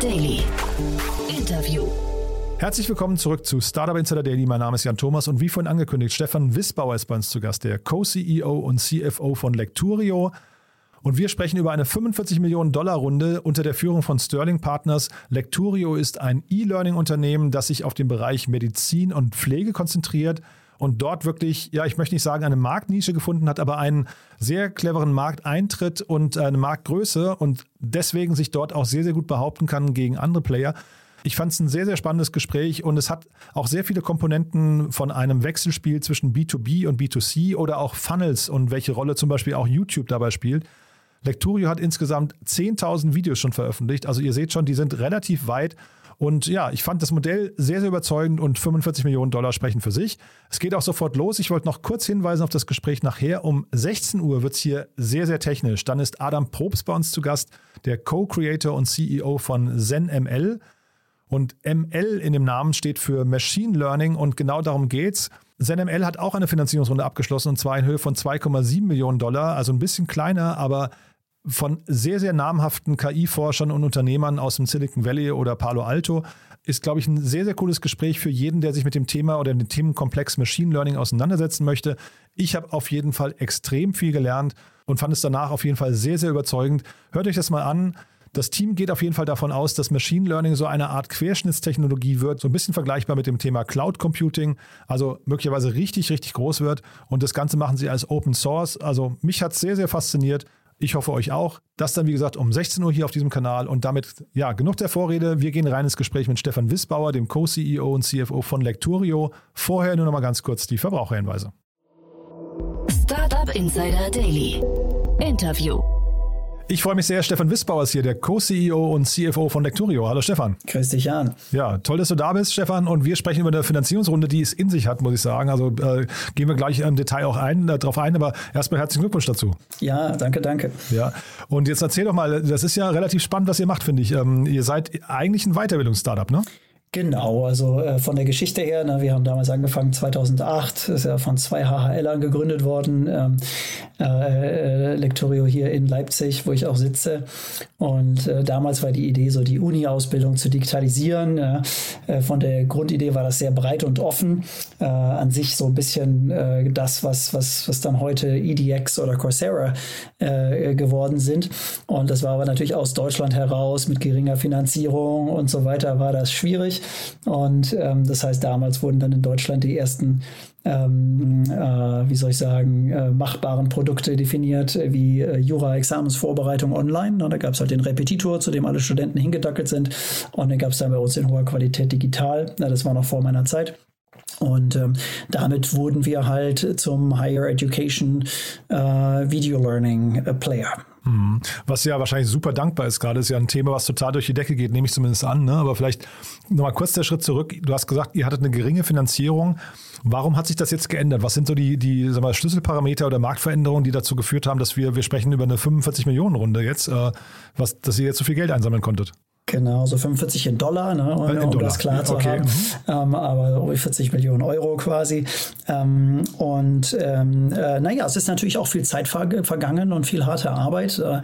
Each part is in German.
Daily. Interview. Herzlich willkommen zurück zu Startup Insider Daily. Mein Name ist Jan Thomas und wie vorhin angekündigt, Stefan Wissbauer ist bei uns zu Gast, der Co-CEO und CFO von Lecturio. Und wir sprechen über eine 45 Millionen Dollar Runde unter der Führung von Sterling Partners. Lecturio ist ein E-Learning-Unternehmen, das sich auf den Bereich Medizin und Pflege konzentriert und dort wirklich, ja, ich möchte nicht sagen, eine Marktnische gefunden hat, aber einen sehr cleveren Markteintritt und eine Marktgröße und deswegen sich dort auch sehr, sehr gut behaupten kann gegen andere Player. Ich fand es ein sehr, sehr spannendes Gespräch und es hat auch sehr viele Komponenten von einem Wechselspiel zwischen B2B und B2C oder auch Funnels und welche Rolle zum Beispiel auch YouTube dabei spielt. Lecturio hat insgesamt 10.000 Videos schon veröffentlicht. Also ihr seht schon, die sind relativ weit und ja, ich fand das Modell sehr, sehr überzeugend und 45 Millionen Dollar sprechen für sich. Es geht auch sofort los. Ich wollte noch kurz hinweisen auf das Gespräch nachher. Um 16 Uhr wird es hier sehr, sehr technisch. Dann ist Adam Probst bei uns zu Gast, der Co-Creator und CEO von ZenML. Und ML in dem Namen steht für Machine Learning und genau darum geht's. ZenML hat auch eine Finanzierungsrunde abgeschlossen und zwar in Höhe von 2,7 Millionen Dollar, also ein bisschen kleiner, aber von sehr, sehr namhaften KI-Forschern und Unternehmern aus dem Silicon Valley oder Palo Alto. Ist, glaube ich, ein sehr, sehr cooles Gespräch für jeden, der sich mit dem Thema oder dem Themenkomplex Machine Learning auseinandersetzen möchte. Ich habe auf jeden Fall extrem viel gelernt und fand es danach auf jeden Fall sehr, sehr überzeugend. Hört euch das mal an. Das Team geht auf jeden Fall davon aus, dass Machine Learning so eine Art Querschnittstechnologie wird, so ein bisschen vergleichbar mit dem Thema Cloud Computing, also möglicherweise richtig, richtig groß wird. Und das Ganze machen sie als Open Source. Also mich hat es sehr, sehr fasziniert. Ich hoffe euch auch. Das dann, wie gesagt, um 16 Uhr hier auf diesem Kanal. Und damit, ja, genug der Vorrede. Wir gehen rein ins Gespräch mit Stefan Wissbauer, dem Co-CEO und CFO von Lecturio. Vorher nur noch mal ganz kurz die Verbraucherhinweise. Startup Insider Daily. Interview. Ich freue mich sehr, Stefan Wissbauer ist hier, der Co-CEO und CFO von Lecturio. Hallo Stefan. Grüß dich, Jan. Ja, toll, dass du da bist, Stefan. Und wir sprechen über eine Finanzierungsrunde, die es in sich hat, muss ich sagen. Also äh, gehen wir gleich im Detail auch ein, äh, darauf ein. Aber erstmal herzlichen Glückwunsch dazu. Ja, danke, danke. Ja, und jetzt erzähl doch mal, das ist ja relativ spannend, was ihr macht, finde ich. Ähm, ihr seid eigentlich ein Weiterbildungsstartup, ne? Genau, also äh, von der Geschichte her, ne, wir haben damals angefangen 2008, ist ja von zwei HHLern gegründet worden, ähm, äh, Lectorio hier in Leipzig, wo ich auch sitze. Und äh, damals war die Idee, so die Uni-Ausbildung zu digitalisieren. Äh, von der Grundidee war das sehr breit und offen. Äh, an sich so ein bisschen äh, das, was, was, was dann heute EDX oder Coursera geworden sind. Und das war aber natürlich aus Deutschland heraus mit geringer Finanzierung und so weiter, war das schwierig. Und ähm, das heißt, damals wurden dann in Deutschland die ersten ähm, äh, wie soll ich sagen, äh, machbaren Produkte definiert, wie äh, Jura-Examensvorbereitung online. Na, da gab es halt den Repetitor, zu dem alle Studenten hingedackelt sind. Und den gab es dann bei uns in hoher Qualität digital. Na, das war noch vor meiner Zeit. Und ähm, damit wurden wir halt zum Higher Education äh, Video Learning äh, Player. Mhm. Was ja wahrscheinlich super dankbar ist gerade, ist ja ein Thema, was total durch die Decke geht, nehme ich zumindest an. Ne? Aber vielleicht nochmal kurz der Schritt zurück. Du hast gesagt, ihr hattet eine geringe Finanzierung. Warum hat sich das jetzt geändert? Was sind so die, die sag mal, Schlüsselparameter oder Marktveränderungen, die dazu geführt haben, dass wir, wir sprechen über eine 45 Millionen Runde jetzt, äh, was, dass ihr jetzt so viel Geld einsammeln konntet? Genau, so 45 in Dollar, ne, um, in um Dollar. das klar zu okay. haben. Mhm. Ähm, aber 40 Millionen Euro quasi. Ähm, und ähm, äh, naja, es ist natürlich auch viel Zeit ver vergangen und viel harte Arbeit. Äh,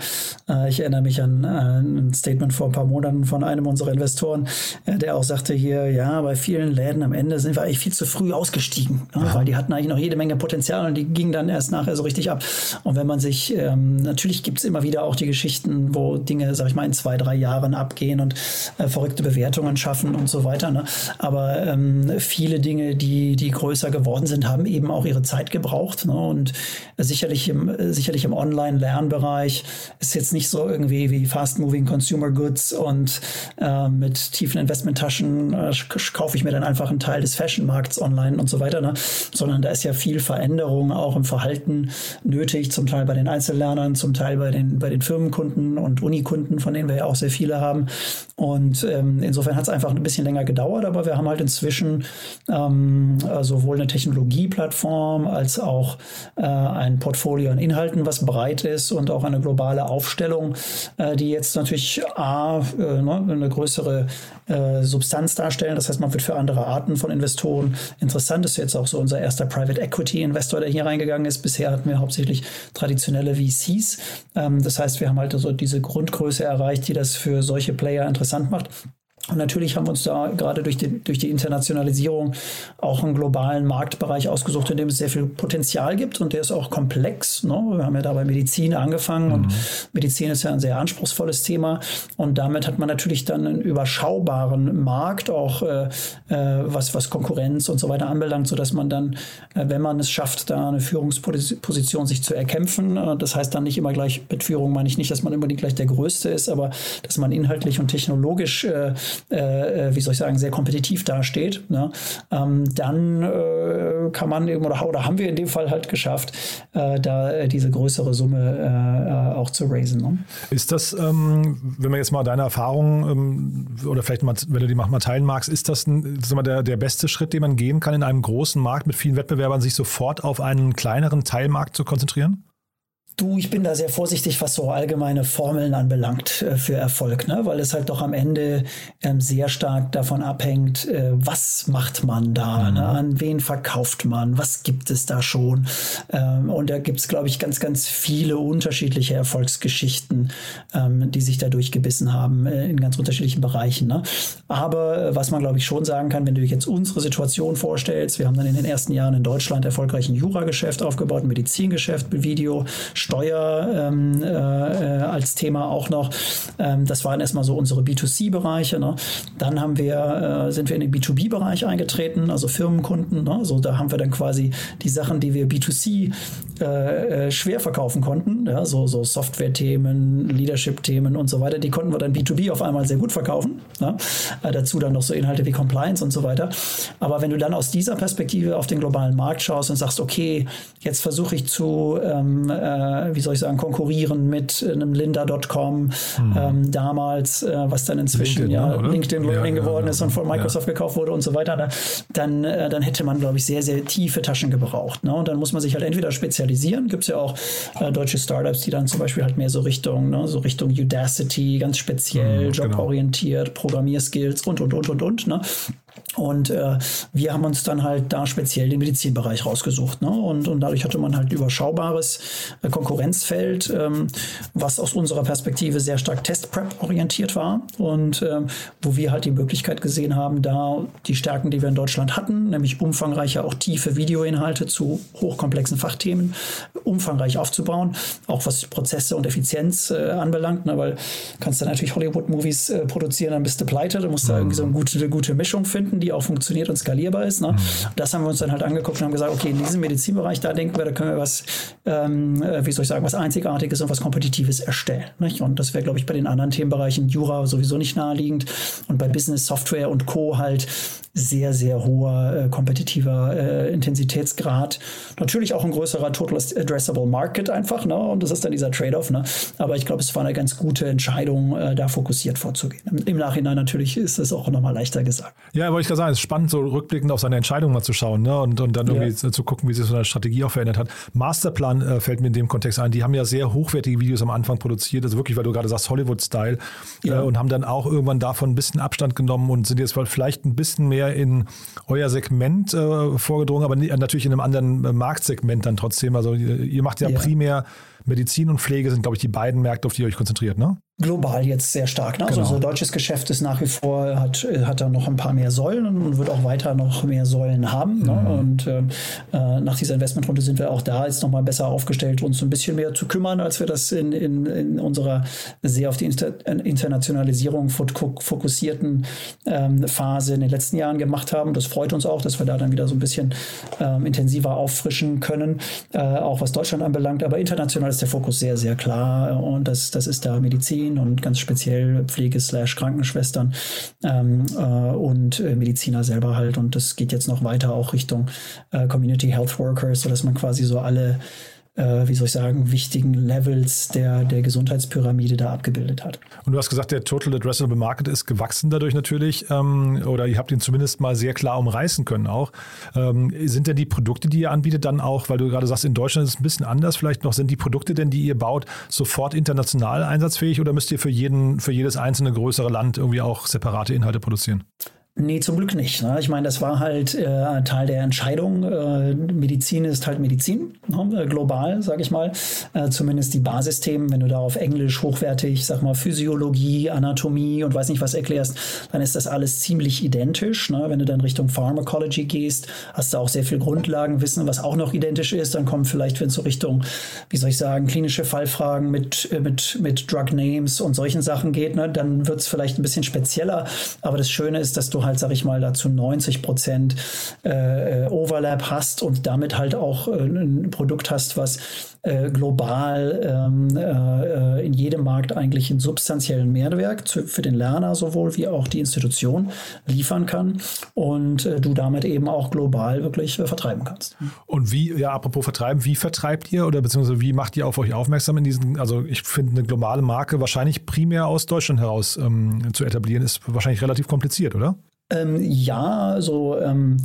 äh ich erinnere mich an äh, ein Statement vor ein paar Monaten von einem unserer Investoren, äh, der auch sagte hier, ja, bei vielen Läden am Ende sind wir eigentlich viel zu früh ausgestiegen, ne, weil die hatten eigentlich noch jede Menge Potenzial und die gingen dann erst nachher so richtig ab. Und wenn man sich, ähm, natürlich gibt es immer wieder auch die Geschichten, wo Dinge, sag ich mal, in zwei, drei Jahren abgehen gehen und äh, verrückte Bewertungen schaffen und so weiter. Ne? Aber ähm, viele Dinge, die, die größer geworden sind, haben eben auch ihre Zeit gebraucht. Ne? Und sicherlich im, sicherlich im Online-Lernbereich ist jetzt nicht so irgendwie wie Fast-Moving Consumer Goods und äh, mit tiefen Investmenttaschen äh, kaufe ich mir dann einfach einen Teil des Fashion-Markts online und so weiter, ne? sondern da ist ja viel Veränderung auch im Verhalten nötig, zum Teil bei den Einzellernern, zum Teil bei den, bei den Firmenkunden und Unikunden, von denen wir ja auch sehr viele haben. Und ähm, insofern hat es einfach ein bisschen länger gedauert, aber wir haben halt inzwischen ähm, sowohl eine Technologieplattform als auch äh, ein Portfolio an Inhalten, was breit ist und auch eine globale Aufstellung, äh, die jetzt natürlich A, äh, ne, eine größere äh, Substanz darstellen. Das heißt, man wird für andere Arten von Investoren interessant. Das ist jetzt auch so unser erster Private Equity Investor, der hier reingegangen ist. Bisher hatten wir hauptsächlich traditionelle VCs. Ähm, das heißt, wir haben halt also diese Grundgröße erreicht, die das für solche Player Player interessant macht. Und natürlich haben wir uns da gerade durch die, durch die Internationalisierung auch einen globalen Marktbereich ausgesucht, in dem es sehr viel Potenzial gibt und der ist auch komplex. Ne? Wir haben ja da bei Medizin angefangen mhm. und Medizin ist ja ein sehr anspruchsvolles Thema und damit hat man natürlich dann einen überschaubaren Markt, auch äh, äh was, was Konkurrenz und so weiter anbelangt, sodass man dann, äh, wenn man es schafft, da eine Führungsposition sich zu erkämpfen, äh, das heißt dann nicht immer gleich, mit Führung meine ich nicht, dass man unbedingt gleich der Größte ist, aber dass man inhaltlich und technologisch äh, äh, wie soll ich sagen, sehr kompetitiv dasteht, ne? ähm, dann äh, kann man eben, oder, oder, haben wir in dem Fall halt geschafft, äh, da äh, diese größere Summe äh, auch zu raisen. Ne? Ist das, ähm, wenn man jetzt mal deine Erfahrung ähm, oder vielleicht mal, wenn du die mal teilen magst, ist das ein, mal, der, der beste Schritt, den man gehen kann in einem großen Markt mit vielen Wettbewerbern, sich sofort auf einen kleineren Teilmarkt zu konzentrieren? Du, ich bin da sehr vorsichtig, was so allgemeine Formeln anbelangt äh, für Erfolg, ne? weil es halt doch am Ende ähm, sehr stark davon abhängt, äh, was macht man da, ne? mhm. ne? an wen verkauft man, was gibt es da schon. Ähm, und da gibt es, glaube ich, ganz, ganz viele unterschiedliche Erfolgsgeschichten, ähm, die sich da durchgebissen haben äh, in ganz unterschiedlichen Bereichen. Ne? Aber äh, was man, glaube ich, schon sagen kann, wenn du dir jetzt unsere Situation vorstellst, wir haben dann in den ersten Jahren in Deutschland erfolgreich ein Jurageschäft aufgebaut, ein Medizingeschäft mit Video, Steuer ähm, äh, als Thema auch noch. Ähm, das waren erstmal so unsere B2C-Bereiche. Ne? Dann haben wir, äh, sind wir in den B2B-Bereich eingetreten, also Firmenkunden. Ne? So, da haben wir dann quasi die Sachen, die wir B2C äh, äh, schwer verkaufen konnten, ja? so, so Software-Themen, Leadership-Themen und so weiter, die konnten wir dann B2B auf einmal sehr gut verkaufen. Ne? Äh, dazu dann noch so Inhalte wie Compliance und so weiter. Aber wenn du dann aus dieser Perspektive auf den globalen Markt schaust und sagst, okay, jetzt versuche ich zu ähm, äh, wie soll ich sagen, konkurrieren mit einem Lynda.com hm. ähm, damals, äh, was dann inzwischen LinkedIn, ja ne, LinkedIn Learning ja, geworden ja, ist und von Microsoft gekauft wurde und so weiter, dann, äh, dann hätte man, glaube ich, sehr, sehr tiefe Taschen gebraucht. Ne? Und dann muss man sich halt entweder spezialisieren, gibt es ja auch äh, deutsche Startups, die dann zum Beispiel halt mehr so Richtung, ne, so Richtung Udacity, ganz speziell, hm, genau. joborientiert, genau. Programmierskills und, und, und, und, und. Ne? Und äh, wir haben uns dann halt da speziell den Medizinbereich rausgesucht. Ne? Und, und dadurch hatte man halt ein überschaubares äh, Konkurrenzfeld, ähm, was aus unserer Perspektive sehr stark Test-Prep orientiert war und ähm, wo wir halt die Möglichkeit gesehen haben, da die Stärken, die wir in Deutschland hatten, nämlich umfangreiche, auch tiefe Videoinhalte zu hochkomplexen Fachthemen, umfangreich aufzubauen, auch was Prozesse und Effizienz äh, anbelangt, ne? weil kannst du natürlich Hollywood-Movies äh, produzieren, dann bist du pleite, du musst da irgendwie so eine gute, eine gute Mischung finden, die auch funktioniert und skalierbar ist. Ne? Mhm. Das haben wir uns dann halt angeguckt und haben gesagt, okay, in diesem Medizinbereich, da denken wir, da können wir was, ähm, äh, wie soll ich sagen, was Einzigartiges und was Kompetitives erstellen. Nicht? Und das wäre, glaube ich, bei den anderen Themenbereichen Jura sowieso nicht naheliegend und bei Business Software und Co. halt sehr, sehr hoher äh, kompetitiver äh, Intensitätsgrad. Natürlich auch ein größerer Total Addressable Market einfach, ne? Und das ist dann dieser Trade-off, ne? Aber ich glaube, es war eine ganz gute Entscheidung, äh, da fokussiert vorzugehen. Im, Im, Nachhinein natürlich ist es auch nochmal leichter gesagt. Ja, wollte ich gerade sagen, es ist spannend, so rückblickend auf seine Entscheidung mal zu schauen, ne? Und, und dann irgendwie ja. zu gucken, wie sich so eine Strategie auch verändert hat. Masterplan äh, fällt mir in dem Kontext ein. Die haben ja sehr hochwertige Videos am Anfang produziert, also wirklich, weil du gerade sagst, Hollywood-Style, ja. Äh, und haben dann auch irgendwann davon ein bisschen Abstand genommen und sind jetzt vielleicht ein bisschen mehr mehr in euer Segment äh, vorgedrungen, aber natürlich in einem anderen äh, Marktsegment dann trotzdem. Also ihr macht ja, ja. primär Medizin und Pflege sind, glaube ich, die beiden Märkte, auf die ihr euch konzentriert, ne? global jetzt sehr stark. Ne? Also genau. Unser deutsches Geschäft ist nach wie vor, hat, hat da noch ein paar mehr Säulen und wird auch weiter noch mehr Säulen haben. Ne? Mhm. Ne? Und äh, äh, nach dieser Investmentrunde sind wir auch da jetzt nochmal besser aufgestellt, uns ein bisschen mehr zu kümmern, als wir das in, in, in unserer sehr auf die Inter Internationalisierung fokussierten ähm, Phase in den letzten Jahren gemacht haben. Das freut uns auch, dass wir da dann wieder so ein bisschen ähm, intensiver auffrischen können, äh, auch was Deutschland anbelangt. Aber international ist der Fokus sehr, sehr klar und das, das ist da Medizin und ganz speziell Pflege slash Krankenschwestern ähm, äh, und äh, Mediziner selber halt. Und das geht jetzt noch weiter auch Richtung äh, Community Health Workers, sodass man quasi so alle äh, wie soll ich sagen, wichtigen Levels der, der Gesundheitspyramide da abgebildet hat. Und du hast gesagt, der Total Addressable Market ist gewachsen dadurch natürlich, ähm, oder ihr habt ihn zumindest mal sehr klar umreißen können auch. Ähm, sind denn die Produkte, die ihr anbietet, dann auch, weil du gerade sagst, in Deutschland ist es ein bisschen anders vielleicht noch, sind die Produkte denn, die ihr baut, sofort international einsatzfähig oder müsst ihr für jeden, für jedes einzelne größere Land irgendwie auch separate Inhalte produzieren? Nee, zum Glück nicht. Ne? Ich meine, das war halt äh, Teil der Entscheidung. Äh, Medizin ist halt Medizin, ne? Äh, global, sage ich mal. Äh, zumindest die Basisthemen, wenn du da auf Englisch hochwertig, sag mal, Physiologie, Anatomie und weiß nicht was erklärst, dann ist das alles ziemlich identisch. Ne? Wenn du dann Richtung Pharmacology gehst, hast du auch sehr viel Grundlagenwissen, was auch noch identisch ist. Dann kommt vielleicht, wenn es so Richtung, wie soll ich sagen, klinische Fallfragen mit, äh, mit, mit Drug Names und solchen Sachen geht, ne? dann wird es vielleicht ein bisschen spezieller. Aber das Schöne ist, dass du halt, sag ich mal, dazu 90 Prozent äh, Overlap hast und damit halt auch äh, ein Produkt hast, was äh, global ähm, äh, in jedem Markt eigentlich einen substanziellen Mehrwert zu, für den Lerner sowohl wie auch die Institution liefern kann und äh, du damit eben auch global wirklich äh, vertreiben kannst. Und wie, ja, apropos vertreiben, wie vertreibt ihr oder beziehungsweise wie macht ihr auf euch aufmerksam in diesen, also ich finde eine globale Marke wahrscheinlich primär aus Deutschland heraus ähm, zu etablieren, ist wahrscheinlich relativ kompliziert, oder? Ähm, ja, also ähm,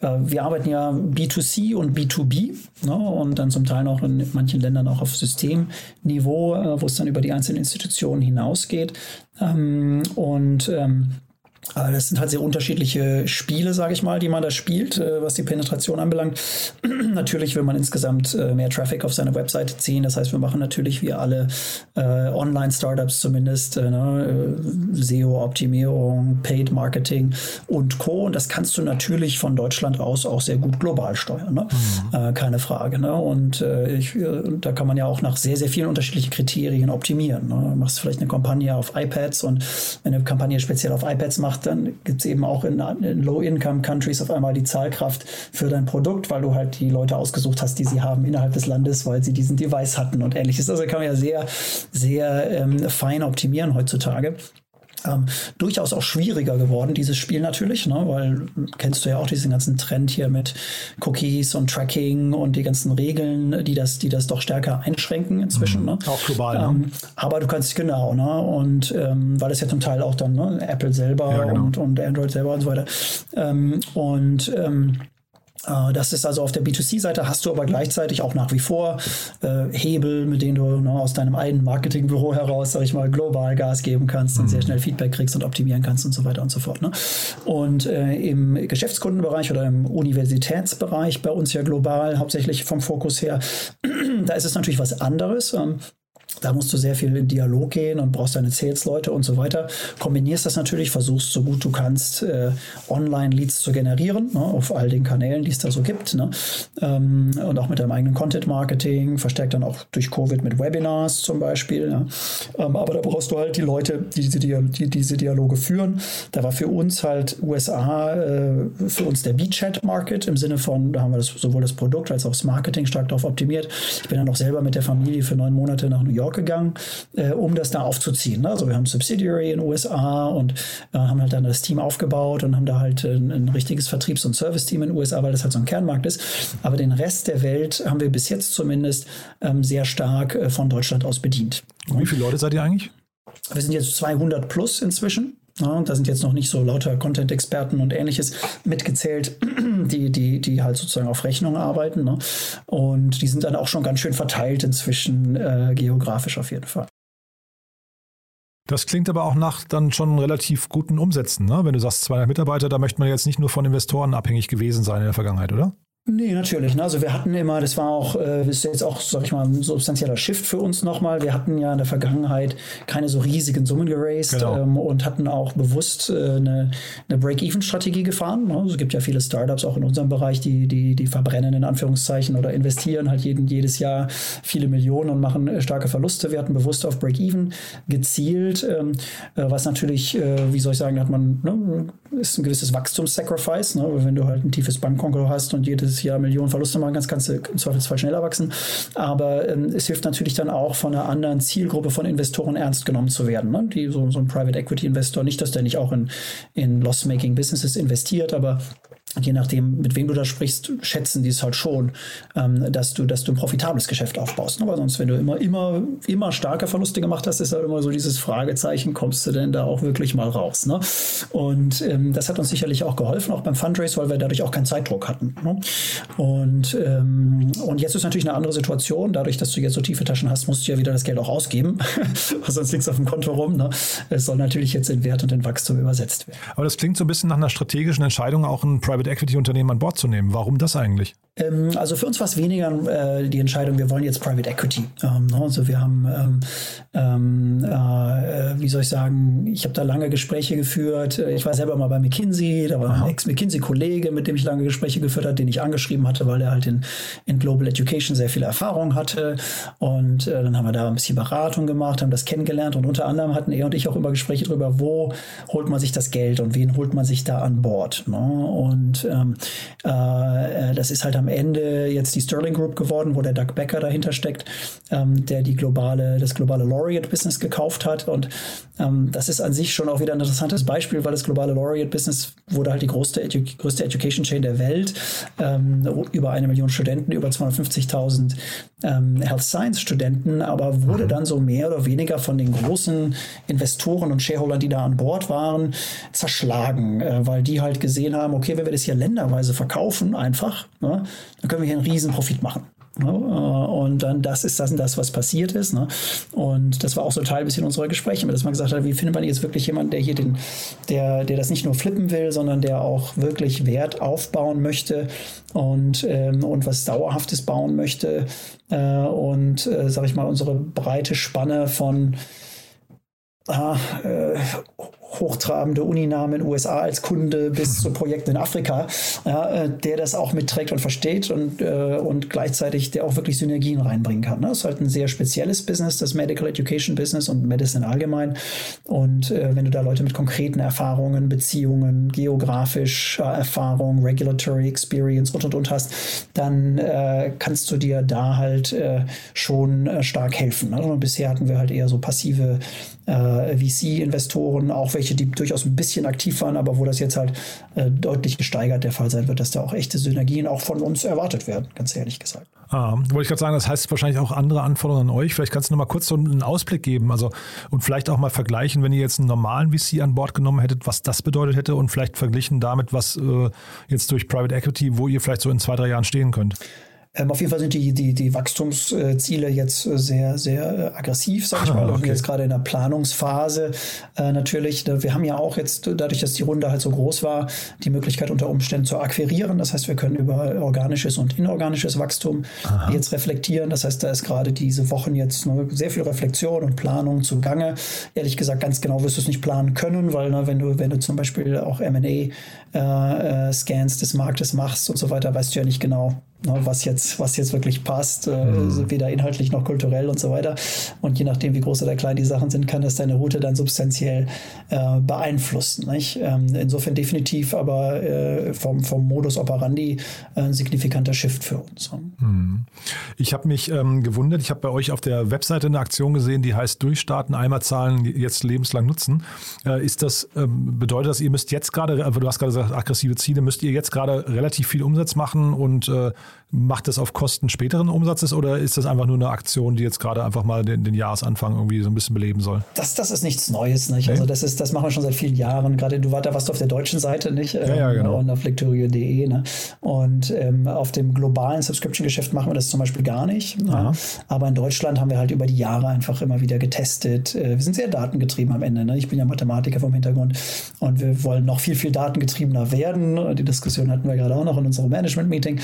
äh, wir arbeiten ja B2C und B2B ne, und dann zum Teil auch in manchen Ländern auch auf Systemniveau, äh, wo es dann über die einzelnen Institutionen hinausgeht. Ähm, und ähm, das sind halt sehr unterschiedliche Spiele, sage ich mal, die man da spielt, äh, was die Penetration anbelangt. natürlich will man insgesamt äh, mehr Traffic auf seine Webseite ziehen. Das heißt, wir machen natürlich wie alle äh, Online-Startups zumindest ne, SEO-Optimierung, Paid Marketing und Co. Und das kannst du natürlich von Deutschland aus auch sehr gut global steuern. Ne? Mhm. Keine Frage. Ne? Und ich, da kann man ja auch nach sehr, sehr vielen unterschiedlichen Kriterien optimieren. Ne? Du machst vielleicht eine Kampagne auf iPads und wenn eine Kampagne speziell auf iPads machst, macht, dann gibt es eben auch in, in Low-Income-Countries auf einmal die Zahlkraft für dein Produkt, weil du halt die Leute ausgesucht hast, die sie haben innerhalb des Landes, weil sie diesen Device hatten und ähnliches. Also kann man ja sehr, sehr ähm, fein optimieren heutzutage ähm, durchaus auch schwieriger geworden, dieses Spiel natürlich, ne? weil kennst du ja auch diesen ganzen Trend hier mit Cookies und Tracking und die ganzen Regeln, die das, die das doch stärker einschränken inzwischen. Mhm. Ne? Auch global. Ähm, ne? Aber du kannst genau, ne? Und ähm, weil es ja zum Teil auch dann ne? Apple selber ja, genau. und, und Android selber und so weiter. Ähm, und ähm, äh, das ist also auf der B2C-Seite, hast du aber gleichzeitig auch nach wie vor äh, Hebel, mit denen du ne, aus deinem eigenen Marketingbüro heraus, sag ich mal, global Gas geben kannst und mhm. sehr schnell Feedback kriegst und optimieren kannst und so weiter und so fort. Ne? Und äh, im Geschäftskundenbereich oder im Universitätsbereich, bei uns ja global, hauptsächlich vom Fokus her, da ist es natürlich was anderes. Ähm, da musst du sehr viel in Dialog gehen und brauchst deine Sales-Leute und so weiter. Kombinierst das natürlich, versuchst so gut du kannst, äh, Online-Leads zu generieren, ne, auf all den Kanälen, die es da so gibt. Ne? Ähm, und auch mit deinem eigenen Content-Marketing, verstärkt dann auch durch Covid mit Webinars zum Beispiel. Ja? Ähm, aber da brauchst du halt die Leute, die diese, die diese Dialoge führen. Da war für uns halt USA, äh, für uns der B-Chat-Market im Sinne von, da haben wir das, sowohl das Produkt als auch das Marketing stark darauf optimiert. Ich bin dann auch selber mit der Familie für neun Monate nach New York York gegangen, äh, um das da aufzuziehen. Ne? Also wir haben Subsidiary in den USA und äh, haben halt dann das Team aufgebaut und haben da halt ein, ein richtiges Vertriebs- und Service-Team in den USA, weil das halt so ein Kernmarkt ist. Aber den Rest der Welt haben wir bis jetzt zumindest ähm, sehr stark äh, von Deutschland aus bedient. Und wie viele Leute seid ihr eigentlich? Wir sind jetzt 200 plus inzwischen. Ja, da sind jetzt noch nicht so lauter Content-Experten und ähnliches mitgezählt, die, die, die halt sozusagen auf Rechnung arbeiten. Ne? Und die sind dann auch schon ganz schön verteilt inzwischen äh, geografisch auf jeden Fall. Das klingt aber auch nach dann schon relativ guten Umsätzen, ne? Wenn du sagst 200 Mitarbeiter, da möchte man jetzt nicht nur von Investoren abhängig gewesen sein in der Vergangenheit, oder? Nee, natürlich. Ne? Also wir hatten immer, das war auch, äh, ist jetzt auch, sag ich mal, ein substanzieller Shift für uns nochmal. Wir hatten ja in der Vergangenheit keine so riesigen Summen geraced genau. ähm, und hatten auch bewusst äh, eine, eine Break-Even-Strategie gefahren. Ne? Also es gibt ja viele Startups auch in unserem Bereich, die, die, die verbrennen in Anführungszeichen oder investieren halt jeden, jedes Jahr viele Millionen und machen äh, starke Verluste. Wir hatten bewusst auf Break-Even gezielt, ähm, äh, was natürlich, wie soll ich sagen, hat man, ne, ist ein gewisses Wachstumssacrifice. Ne? Wenn du halt ein tiefes Bankkonto hast und jedes Jahr Millionen Verluste machen kannst, kannst du im Zweifelsfall schneller wachsen. Aber ähm, es hilft natürlich dann auch von einer anderen Zielgruppe von Investoren ernst genommen zu werden. Ne? Die, so, so ein Private Equity Investor, nicht, dass der nicht auch in, in Loss-Making Businesses investiert, aber je nachdem, mit wem du da sprichst, schätzen die es halt schon, ähm, dass du, dass du ein profitables Geschäft aufbaust. Ne? Weil sonst, wenn du immer, immer, immer starke Verluste gemacht hast, ist halt immer so dieses Fragezeichen, kommst du denn da auch wirklich mal raus? Ne? Und ähm, das hat uns sicherlich auch geholfen, auch beim Fundraise, weil wir dadurch auch keinen Zeitdruck hatten. Ne? Und, ähm, und jetzt ist natürlich eine andere Situation. Dadurch, dass du jetzt so tiefe Taschen hast, musst du ja wieder das Geld auch ausgeben, sonst liegt es auf dem Konto rum. Ne? Es soll natürlich jetzt in Wert und in Wachstum übersetzt werden. Aber das klingt so ein bisschen nach einer strategischen Entscheidung, auch ein Private Private Equity Unternehmen an Bord zu nehmen. Warum das eigentlich? Ähm, also für uns war es weniger äh, die Entscheidung, wir wollen jetzt Private Equity. Ähm, ne? also wir haben, ähm, ähm äh, wie soll ich sagen, ich habe da lange Gespräche geführt. Ich war selber mal bei McKinsey, da war Aha. ein Ex-McKinsey-Kollege, mit dem ich lange Gespräche geführt habe, den ich angeschrieben hatte, weil er halt in, in Global Education sehr viel Erfahrung hatte. Und äh, dann haben wir da ein bisschen Beratung gemacht, haben das kennengelernt und unter anderem hatten er und ich auch immer Gespräche darüber, wo holt man sich das Geld und wen holt man sich da an Bord. Ne? Und ähm, äh, das ist halt am Ende jetzt die Sterling Group geworden, wo der Doug Becker dahinter steckt, ähm, der die globale, das globale Laureate-Business gekauft hat. Und ähm, das ist an sich schon auch wieder ein interessantes Beispiel, weil das globale Laureate-Business wurde halt die größte, Edu größte Education Chain der Welt. Ähm, über eine Million Studenten, über 250.000 ähm, Health Science Studenten, aber wurde mhm. dann so mehr oder weniger von den großen Investoren und Shareholdern, die da an Bord waren, zerschlagen, äh, weil die halt gesehen haben, okay, wenn wir das hier länderweise verkaufen, einfach, ne, dann können wir hier einen riesen Profit machen. Ne? Und dann das ist das, das was passiert ist. Ne? Und das war auch so Teil ein bisschen unserer Gespräche, dass man gesagt hat, wie findet man jetzt wirklich jemanden, der hier den, der, der das nicht nur flippen will, sondern der auch wirklich Wert aufbauen möchte und, ähm, und was Dauerhaftes bauen möchte. Äh, und äh, sag ich mal, unsere breite Spanne von ah, äh, hochtrabende Uninamen in USA als Kunde bis zu Projekten in Afrika, ja, äh, der das auch mitträgt und versteht und, äh, und gleichzeitig der auch wirklich Synergien reinbringen kann. Ne? Das ist halt ein sehr spezielles Business, das Medical Education Business und Medicine allgemein. Und äh, wenn du da Leute mit konkreten Erfahrungen, Beziehungen, geografischer Erfahrung, Regulatory Experience und und und hast, dann äh, kannst du dir da halt äh, schon äh, stark helfen. Ne? Bisher hatten wir halt eher so passive VC-Investoren, auch welche die durchaus ein bisschen aktiv waren, aber wo das jetzt halt äh, deutlich gesteigert der Fall sein wird, dass da auch echte Synergien auch von uns erwartet werden, ganz ehrlich gesagt. Ah, wollte ich gerade sagen, das heißt wahrscheinlich auch andere Anforderungen an euch. Vielleicht kannst du noch mal kurz so einen Ausblick geben, also und vielleicht auch mal vergleichen, wenn ihr jetzt einen normalen VC an Bord genommen hättet, was das bedeutet hätte und vielleicht verglichen damit, was äh, jetzt durch Private Equity, wo ihr vielleicht so in zwei, drei Jahren stehen könnt. Ähm, auf jeden Fall sind die, die, die Wachstumsziele jetzt sehr, sehr aggressiv, sag ich ah, mal. Okay. Jetzt gerade in der Planungsphase äh, natürlich. Wir haben ja auch jetzt, dadurch, dass die Runde halt so groß war, die Möglichkeit unter Umständen zu akquirieren. Das heißt, wir können über organisches und inorganisches Wachstum Aha. jetzt reflektieren. Das heißt, da ist gerade diese Wochen jetzt ne, sehr viel Reflexion und Planung zugange. Ehrlich gesagt, ganz genau wirst du es nicht planen können, weil ne, wenn du, wenn du zum Beispiel auch M&A-Scans äh, äh des Marktes machst und so weiter, weißt du ja nicht genau, was jetzt, was jetzt wirklich passt, äh, mhm. weder inhaltlich noch kulturell und so weiter. Und je nachdem, wie groß oder klein die Sachen sind, kann das deine Route dann substanziell äh, beeinflussen. Nicht? Ähm, insofern definitiv aber äh, vom, vom Modus operandi äh, ein signifikanter Shift für uns. Mhm. Ich habe mich ähm, gewundert, ich habe bei euch auf der Webseite eine Aktion gesehen, die heißt Durchstarten, einmal zahlen, jetzt lebenslang nutzen. Äh, ist das, ähm, bedeutet das, ihr müsst jetzt gerade, du hast gerade gesagt, aggressive Ziele, müsst ihr jetzt gerade relativ viel Umsatz machen und äh, Macht das auf Kosten späteren Umsatzes oder ist das einfach nur eine Aktion, die jetzt gerade einfach mal den, den Jahresanfang irgendwie so ein bisschen beleben soll? Das, das ist nichts Neues, nicht? Okay. Also das ist, das machen wir schon seit vielen Jahren. Gerade du warst, da warst du auf der deutschen Seite, nicht? Ja, ja genau. Und auf lecturio.de, ne? Und ähm, auf dem globalen Subscription-Geschäft machen wir das zum Beispiel gar nicht. Ne? Aber in Deutschland haben wir halt über die Jahre einfach immer wieder getestet. Äh, wir sind sehr datengetrieben am Ende. Ne? Ich bin ja Mathematiker vom Hintergrund und wir wollen noch viel, viel datengetriebener werden. Die Diskussion hatten wir gerade auch noch in unserem Management-Meeting,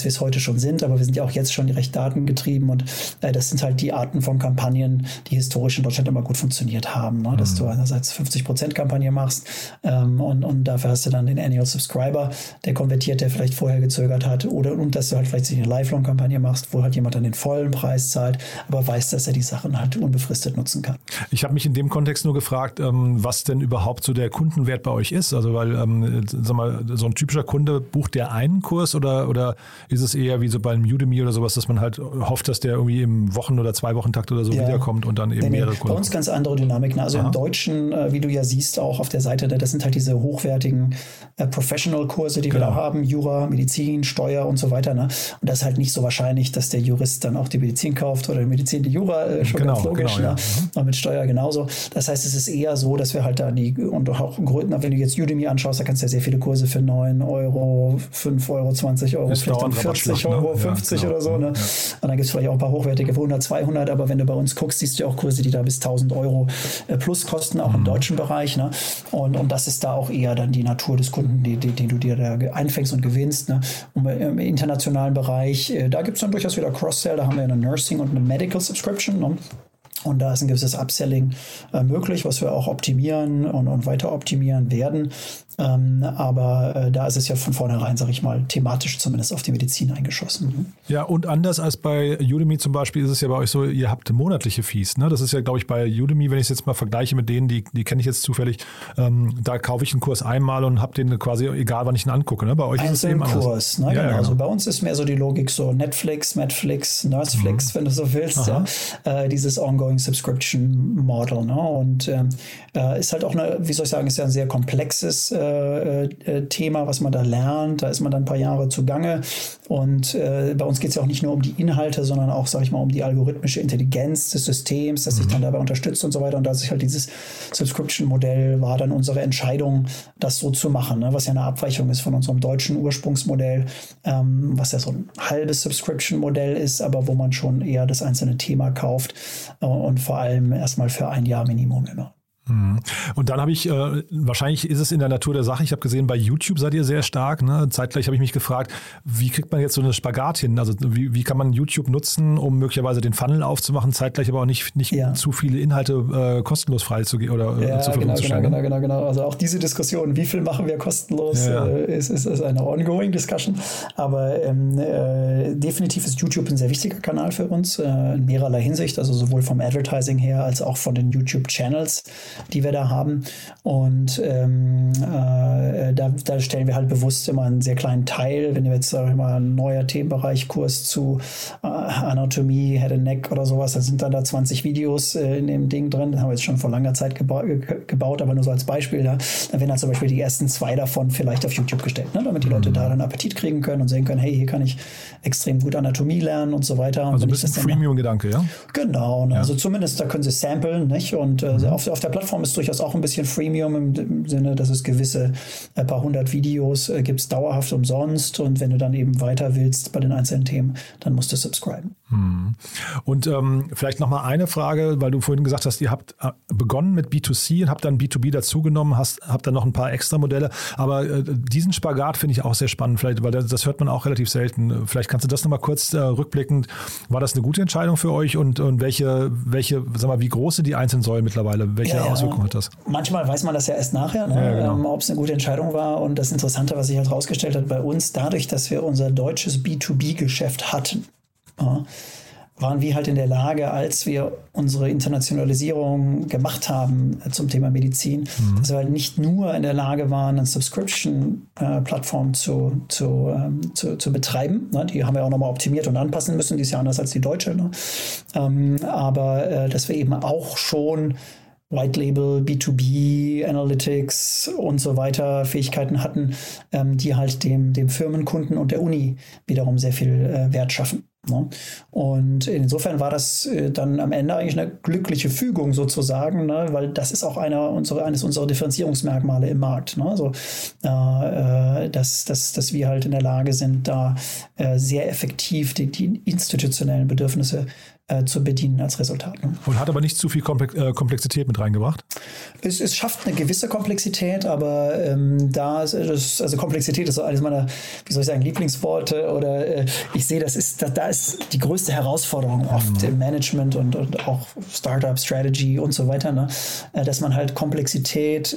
als wir es heute schon sind, aber wir sind ja auch jetzt schon recht datengetrieben und äh, das sind halt die Arten von Kampagnen, die historisch in Deutschland immer gut funktioniert haben. Ne? Dass mhm. du einerseits 50% Kampagne machst ähm, und, und dafür hast du dann den Annual Subscriber, der konvertiert, der vielleicht vorher gezögert hat oder und dass du halt vielleicht eine Lifelong-Kampagne machst, wo halt jemand dann den vollen Preis zahlt, aber weiß, dass er die Sachen halt unbefristet nutzen kann. Ich habe mich in dem Kontext nur gefragt, ähm, was denn überhaupt so der Kundenwert bei euch ist. Also weil, ähm, sag mal, so ein typischer Kunde bucht der einen Kurs oder, oder ist es eher wie so beim Udemy oder sowas, dass man halt hofft, dass der irgendwie im Wochen- oder zwei Wochentakt oder so ja. wiederkommt und dann eben nee, mehrere Kurse. Bei uns ganz andere Dynamik. Also Aha. im Deutschen, äh, wie du ja siehst, auch auf der Seite, das sind halt diese hochwertigen äh, Professional-Kurse, die genau. wir da haben, Jura, Medizin, Steuer und so weiter. Ne? Und das ist halt nicht so wahrscheinlich, dass der Jurist dann auch die Medizin kauft oder die Medizin die Jura, äh, schon genau, ganz logisch. Genau, ne? ja. Und mit Steuer genauso. Das heißt, es ist eher so, dass wir halt da die, und auch Größen, wenn du jetzt Udemy anschaust, da kannst du ja sehr viele Kurse für 9 Euro, 5 Euro, 20 Euro, ist vielleicht dann 40 Euro, ne? 50 ja, genau. oder so. Ne? Ja. Und dann gibt es vielleicht auch ein paar hochwertige für 100, 200, aber wenn du bei uns guckst, siehst du auch Kurse, die da bis 1000 Euro äh, plus kosten, auch mhm. im deutschen Bereich. Ne? Und, und das ist da auch eher dann die Natur des Kunden, die, die, den du dir da einfängst und gewinnst. Ne? Und im internationalen Bereich, äh, da gibt es dann durchaus wieder Cross-Sell, da haben wir eine Nursing und eine Medical Subscription. Ne? Und da ist ein gewisses Upselling äh, möglich, was wir auch optimieren und, und weiter optimieren werden. Ähm, aber äh, da ist es ja von vornherein, sage ich mal, thematisch zumindest auf die Medizin eingeschossen. Ja, und anders als bei Udemy zum Beispiel ist es ja bei euch so, ihr habt monatliche Fees. Ne? Das ist ja, glaube ich, bei Udemy, wenn ich es jetzt mal vergleiche mit denen, die, die kenne ich jetzt zufällig, ähm, da kaufe ich einen Kurs einmal und habe den quasi, egal wann ich ihn angucke. Ne? Bei euch ist es eben Kurs, ne? ja, genau. Ja, genau. Also bei uns ist mehr so die Logik so Netflix, Netflix, Nurseflix, mhm. wenn du so willst. Ja? Äh, dieses Ongoing Subscription Model. Ne? Und ähm, äh, ist halt auch eine, wie soll ich sagen, ist ja ein sehr komplexes äh, äh, Thema, was man da lernt. Da ist man dann ein paar Jahre zugange. Und äh, bei uns geht es ja auch nicht nur um die Inhalte, sondern auch, sage ich mal, um die algorithmische Intelligenz des Systems, das mhm. sich dann dabei unterstützt und so weiter. Und da sich halt dieses Subscription-Modell war dann unsere Entscheidung, das so zu machen, ne? was ja eine Abweichung ist von unserem deutschen Ursprungsmodell, ähm, was ja so ein halbes Subscription-Modell ist, aber wo man schon eher das einzelne Thema kauft äh, und vor allem erstmal für ein Jahr Minimum immer. Mhm. Und dann habe ich, äh, wahrscheinlich ist es in der Natur der Sache, ich habe gesehen, bei YouTube seid ihr sehr stark. Ne? Zeitgleich habe ich mich gefragt, wie kriegt man jetzt so eine Spagat hin? Also wie, wie kann man YouTube nutzen, um möglicherweise den Funnel aufzumachen, zeitgleich aber auch nicht, nicht ja. zu viele Inhalte äh, kostenlos frei zu oder äh, ja, zur Verfügung genau, zu stellen? Genau, ne? genau, genau, Also auch diese Diskussion, wie viel machen wir kostenlos, ja, äh, ist, ist, ist, eine ongoing Discussion. Aber ähm, äh, definitiv ist YouTube ein sehr wichtiger Kanal für uns, in mehrerlei Hinsicht, also sowohl vom Advertising her als auch von den YouTube-Channels die wir da haben. Und ähm, äh, da, da, stellen wir halt bewusst immer einen sehr kleinen Teil. Wenn wir jetzt, sag ich mal, ein neuer Themenbereich, Kurs zu äh, Anatomie, Head and Neck oder sowas, da sind dann da 20 Videos äh, in dem Ding drin. Das haben wir jetzt schon vor langer Zeit geba gebaut, aber nur so als Beispiel. Da, dann werden dann zum Beispiel die ersten zwei davon vielleicht auf YouTube gestellt, ne? damit die Leute mhm. da dann Appetit kriegen können und sehen können, hey, hier kann ich extrem gut Anatomie lernen und so weiter. Also ein bisschen Freemium-Gedanke, ja? Genau, ne? ja. also zumindest da können sie samplen, nicht? Und äh, mhm. auf, auf der Plattform ist durchaus auch ein bisschen Freemium im, im Sinne, dass es gewisse ein paar hundert Videos äh, gibt dauerhaft umsonst und wenn du dann eben weiter willst bei den einzelnen Themen, dann musst du subscriben. Und ähm, vielleicht nochmal eine Frage, weil du vorhin gesagt hast, ihr habt äh, begonnen mit B2C und habt dann B2B dazugenommen, hast, habt dann noch ein paar extra Modelle. Aber äh, diesen Spagat finde ich auch sehr spannend, vielleicht, weil das, das, hört man auch relativ selten. Vielleicht kannst du das nochmal kurz äh, rückblickend. War das eine gute Entscheidung für euch und, und welche, welche, sag mal, wie groß sind die einzelnen Säulen mittlerweile? Welche ja, Auswirkungen hat das? Manchmal weiß man das ja erst nachher, ne? ja, genau. ähm, ob es eine gute Entscheidung war. Und das Interessante, was sich halt herausgestellt hat bei uns, dadurch, dass wir unser deutsches B2B-Geschäft hatten, waren wir halt in der Lage, als wir unsere Internationalisierung gemacht haben äh, zum Thema Medizin, mhm. dass wir halt nicht nur in der Lage waren, eine Subscription-Plattform zu, zu, ähm, zu, zu, betreiben. Ne? Die haben wir auch nochmal optimiert und anpassen müssen, die ist ja anders als die deutsche. Ne? Ähm, aber äh, dass wir eben auch schon White Label, B2B, Analytics und so weiter Fähigkeiten hatten, ähm, die halt dem, dem Firmenkunden und der Uni wiederum sehr viel äh, Wert schaffen. Ne? Und insofern war das äh, dann am Ende eigentlich eine glückliche Fügung sozusagen, ne? weil das ist auch einer unserer, eines unserer Differenzierungsmerkmale im Markt. Ne? Also, äh, dass, dass, dass wir halt in der Lage sind, da äh, sehr effektiv die, die institutionellen Bedürfnisse äh, zu bedienen als Resultat. Ne? Und hat aber nicht zu viel äh, Komplexität mit reingebracht? Es, es schafft eine gewisse Komplexität, aber ähm, da ist, also Komplexität ist so eines meiner, wie soll ich sagen, Lieblingsworte oder äh, ich sehe, das ist, da, da ist die größte Herausforderung oft mhm. im Management und, und auch Startup Strategy und so weiter, ne? Äh, dass man halt Komplexität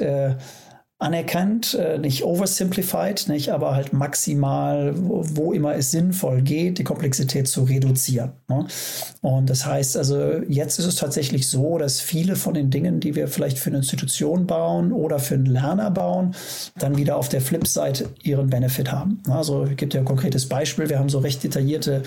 anerkannt, äh, nicht oversimplified, nicht, aber halt maximal, wo, immer es sinnvoll geht, die Komplexität zu reduzieren. Ne? Und das heißt also, jetzt ist es tatsächlich so, dass viele von den Dingen, die wir vielleicht für eine Institution bauen oder für einen Lerner bauen, dann wieder auf der Flipside ihren Benefit haben. Also es gibt ja ein konkretes Beispiel, wir haben so recht detaillierte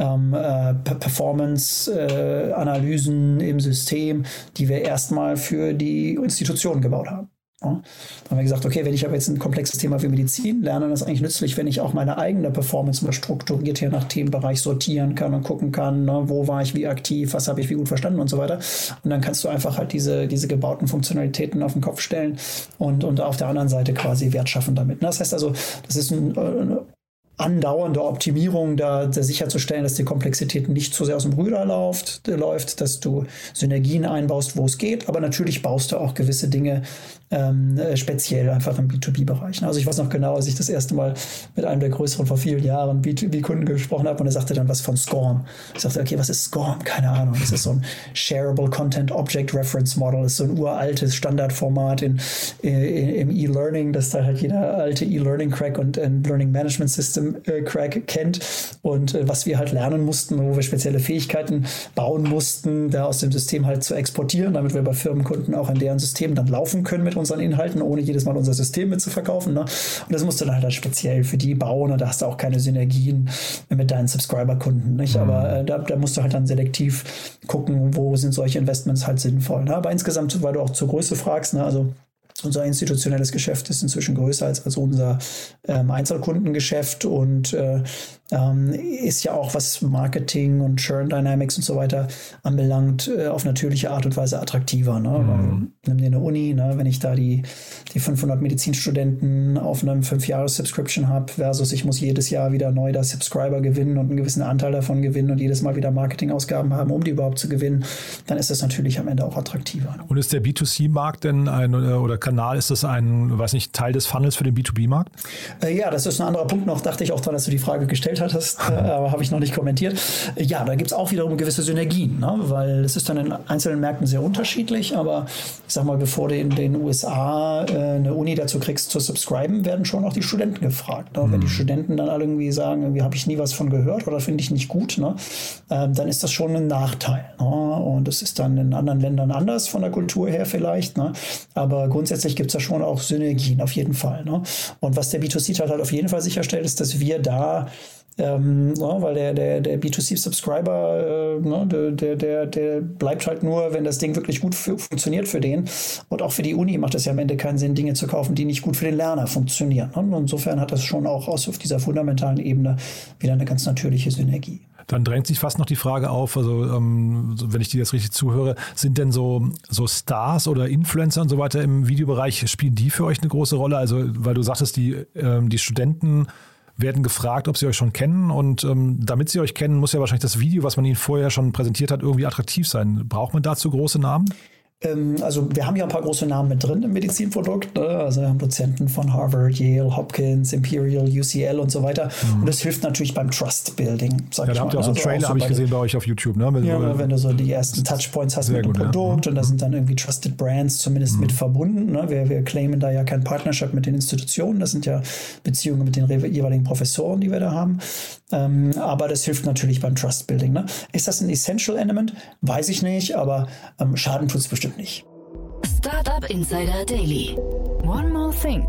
ähm, äh, Performance-Analysen äh, im System, die wir erstmal für die Institution gebaut haben. Ja. Dann haben wir gesagt, okay, wenn ich aber jetzt ein komplexes Thema wie Medizin lerne, dann ist eigentlich nützlich, wenn ich auch meine eigene Performance mal strukturiert hier nach Themenbereich sortieren kann und gucken kann, ne, wo war ich wie aktiv, was habe ich wie gut verstanden und so weiter. Und dann kannst du einfach halt diese, diese gebauten Funktionalitäten auf den Kopf stellen und, und auf der anderen Seite quasi Wert schaffen damit. Das heißt also, das ist ein, ein andauernde Optimierung, da, da, sicherzustellen, dass die Komplexität nicht zu sehr aus dem Ruder läuft, läuft, dass du Synergien einbaust, wo es geht, aber natürlich baust du auch gewisse Dinge ähm, äh, speziell einfach im B2B-Bereich. Also ich weiß noch genau, als ich das erste Mal mit einem der größeren vor vielen Jahren B2B-Kunden gesprochen habe und er sagte dann was von SCORM. Ich sagte, okay, was ist SCORM? Keine Ahnung. Das ist so ein Shareable Content Object Reference Model. Das ist so ein uraltes Standardformat in, in, im E-Learning, das da halt jeder alte E-Learning-Crack und ein Learning Management System äh, Crack kennt und äh, was wir halt lernen mussten, wo wir spezielle Fähigkeiten bauen mussten, da aus dem System halt zu exportieren, damit wir bei Firmenkunden auch in deren System dann laufen können mit unseren Inhalten, ohne jedes Mal unser System mitzuverkaufen. Ne? Und das musst du dann halt speziell für die bauen und da hast du auch keine Synergien mit deinen Subscriber-Kunden. Nicht? Mhm. Aber äh, da, da, musst du halt dann selektiv gucken, wo sind solche Investments halt sinnvoll. Ne? Aber insgesamt, weil du auch zur Größe fragst, ne? also unser institutionelles Geschäft ist inzwischen größer als, als unser ähm, Einzelkundengeschäft und äh, ähm, ist ja auch, was Marketing und Churn Dynamics und so weiter anbelangt, äh, auf natürliche Art und Weise attraktiver. Ne? Mhm. nimm dir eine Uni, ne? wenn ich da die, die 500 Medizinstudenten auf einem 5-Jahres-Subscription habe, versus ich muss jedes Jahr wieder neu da Subscriber gewinnen und einen gewissen Anteil davon gewinnen und jedes Mal wieder Marketingausgaben haben, um die überhaupt zu gewinnen, dann ist das natürlich am Ende auch attraktiver. Ne? Und ist der B2C-Markt denn ein, oder Kanal, ist das ein, weiß nicht, Teil des Funnels für den B2B-Markt? Äh, ja, das ist ein anderer Punkt noch, dachte ich auch dran, dass du die Frage gestellt hast hattest, äh, aber habe ich noch nicht kommentiert. Ja, da gibt es auch wiederum gewisse Synergien, ne? weil es ist dann in einzelnen Märkten sehr unterschiedlich, aber ich sag mal, bevor du in den USA äh, eine Uni dazu kriegst zu subscriben, werden schon auch die Studenten gefragt. Ne? Mhm. Wenn die mhm. Studenten dann alle irgendwie sagen, irgendwie habe ich nie was von gehört oder finde ich nicht gut, ne? Ähm, dann ist das schon ein Nachteil. Ne? Und es ist dann in anderen Ländern anders von der Kultur her vielleicht, ne? aber grundsätzlich gibt es da schon auch Synergien auf jeden Fall. Ne? Und was der B2C-Teil halt auf jeden Fall sicherstellt, ist, dass wir da ähm, ja, weil der, der, der B2C-Subscriber, äh, ne, der, der, der bleibt halt nur, wenn das Ding wirklich gut funktioniert für den. Und auch für die Uni macht es ja am Ende keinen Sinn, Dinge zu kaufen, die nicht gut für den Lerner funktionieren. Ne? Und insofern hat das schon auch aus, auf dieser fundamentalen Ebene wieder eine ganz natürliche Synergie. Dann drängt sich fast noch die Frage auf, also ähm, wenn ich dir jetzt richtig zuhöre, sind denn so, so Stars oder Influencer und so weiter im Videobereich, spielen die für euch eine große Rolle? Also, weil du sagtest, die, ähm, die Studenten werden gefragt, ob sie euch schon kennen. Und ähm, damit sie euch kennen, muss ja wahrscheinlich das Video, was man ihnen vorher schon präsentiert hat, irgendwie attraktiv sein. Braucht man dazu große Namen? Ähm, also wir haben ja ein paar große Namen mit drin im Medizinprodukt. Ne? Also wir haben Dozenten von Harvard, Yale, Hopkins, Imperial, UCL und so weiter. Mhm. Und das hilft natürlich beim Trust Building. Sag ja, da habt ihr auch so einen also Trailer, habe ich gesehen bei euch auf YouTube. Ne? Wenn, ja, du, wenn du so die ersten Touchpoints hast mit dem Produkt ja. und da sind dann irgendwie Trusted Brands zumindest mhm. mit verbunden. Ne? Wir, wir claimen da ja kein Partnership mit den Institutionen. Das sind ja Beziehungen mit den jeweiligen Professoren, die wir da haben. Ähm, aber das hilft natürlich beim Trust Building. Ne? Ist das ein Essential Element? Weiß ich nicht, aber ähm, Schaden tut es bestimmt nicht. Startup Insider Daily. One more thing.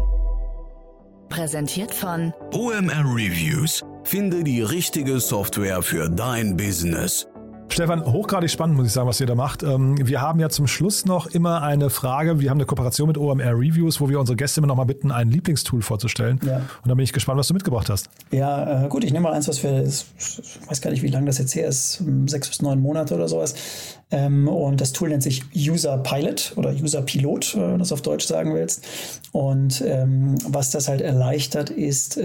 Präsentiert von OMR Reviews. Finde die richtige Software für dein Business. Stefan, hochgradig spannend, muss ich sagen, was ihr da macht. Ähm, wir haben ja zum Schluss noch immer eine Frage. Wir haben eine Kooperation mit OMR Reviews, wo wir unsere Gäste immer noch mal bitten, ein Lieblingstool vorzustellen. Ja. Und da bin ich gespannt, was du mitgebracht hast. Ja, äh, gut, ich nehme mal eins, was wir, ich weiß gar nicht, wie lange das jetzt her ist, sechs bis neun Monate oder sowas. Ähm, und das Tool nennt sich User Pilot oder User Pilot, wenn du das auf Deutsch sagen willst. Und ähm, was das halt erleichtert, ist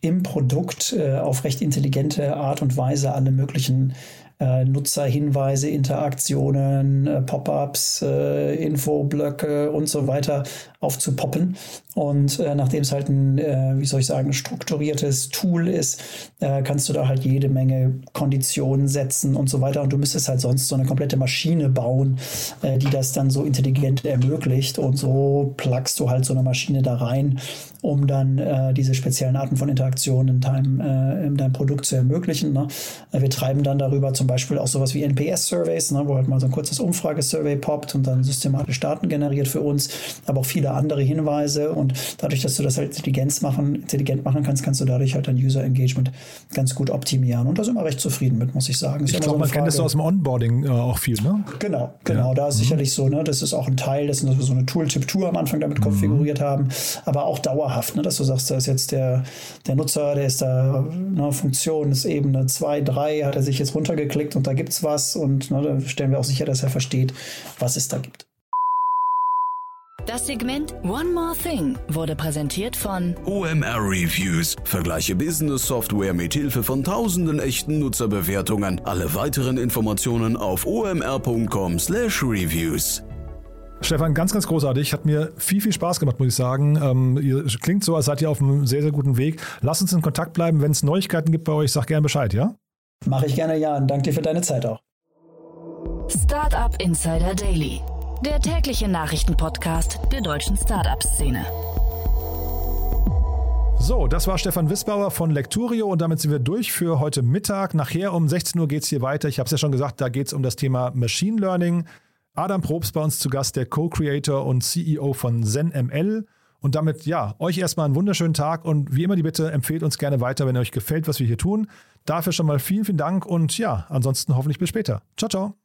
im Produkt äh, auf recht intelligente Art und Weise alle möglichen äh, Nutzerhinweise, Interaktionen, äh, Pop-ups, äh, Infoblöcke und so weiter aufzupoppen Und äh, nachdem es halt ein, äh, wie soll ich sagen, strukturiertes Tool ist, äh, kannst du da halt jede Menge Konditionen setzen und so weiter. Und du müsstest halt sonst so eine komplette Maschine bauen, äh, die das dann so intelligent ermöglicht. Und so plugst du halt so eine Maschine da rein, um dann äh, diese speziellen Arten von Interaktionen in deinem, äh, in deinem Produkt zu ermöglichen. Ne? Wir treiben dann darüber zum Beispiel auch sowas wie NPS-Surveys, ne, wo halt mal so ein kurzes Umfragesurvey poppt und dann systematisch Daten generiert für uns, aber auch viele andere Hinweise. Und dadurch, dass du das halt Intelligenz machen, intelligent machen kannst, kannst du dadurch halt dein User Engagement ganz gut optimieren. Und da sind wir recht zufrieden mit, muss ich sagen. Ist ich glaube, so man kennt das aus dem Onboarding äh, auch viel, ne? Genau, genau. Ja. Da ist mhm. sicherlich so, ne? Das ist auch ein Teil dessen, dass wir so eine Tool-Tip-Tour am Anfang damit mhm. konfiguriert haben, aber auch dauerhaft, ne? Dass du sagst, da ist jetzt der, der Nutzer, der ist da, ne, Funktion ist Ebene 2, 3, hat er sich jetzt runtergeklickt und da gibt es was und ne, da stellen wir auch sicher, dass er versteht, was es da gibt. Das Segment One More Thing wurde präsentiert von OMR Reviews. Vergleiche Business Software mit Hilfe von tausenden echten Nutzerbewertungen. Alle weiteren Informationen auf omr.com/reviews. Stefan, ganz, ganz großartig. Hat mir viel, viel Spaß gemacht, muss ich sagen. Ähm, ihr klingt so, als seid ihr auf einem sehr, sehr guten Weg. Lasst uns in Kontakt bleiben. Wenn es Neuigkeiten gibt bei euch, sag gerne Bescheid, ja? Mache ich gerne, ja. Und danke dir für deine Zeit auch. Startup Insider Daily der tägliche Nachrichtenpodcast der deutschen Startup-Szene. So, das war Stefan Wissbauer von Lecturio und damit sind wir durch für heute Mittag. Nachher um 16 Uhr geht es hier weiter. Ich habe es ja schon gesagt, da geht es um das Thema Machine Learning. Adam Probst bei uns zu Gast, der Co-Creator und CEO von ZenML. Und damit, ja, euch erstmal einen wunderschönen Tag und wie immer die Bitte, empfehlt uns gerne weiter, wenn euch gefällt, was wir hier tun. Dafür schon mal vielen, vielen Dank und ja, ansonsten hoffentlich bis später. Ciao, ciao.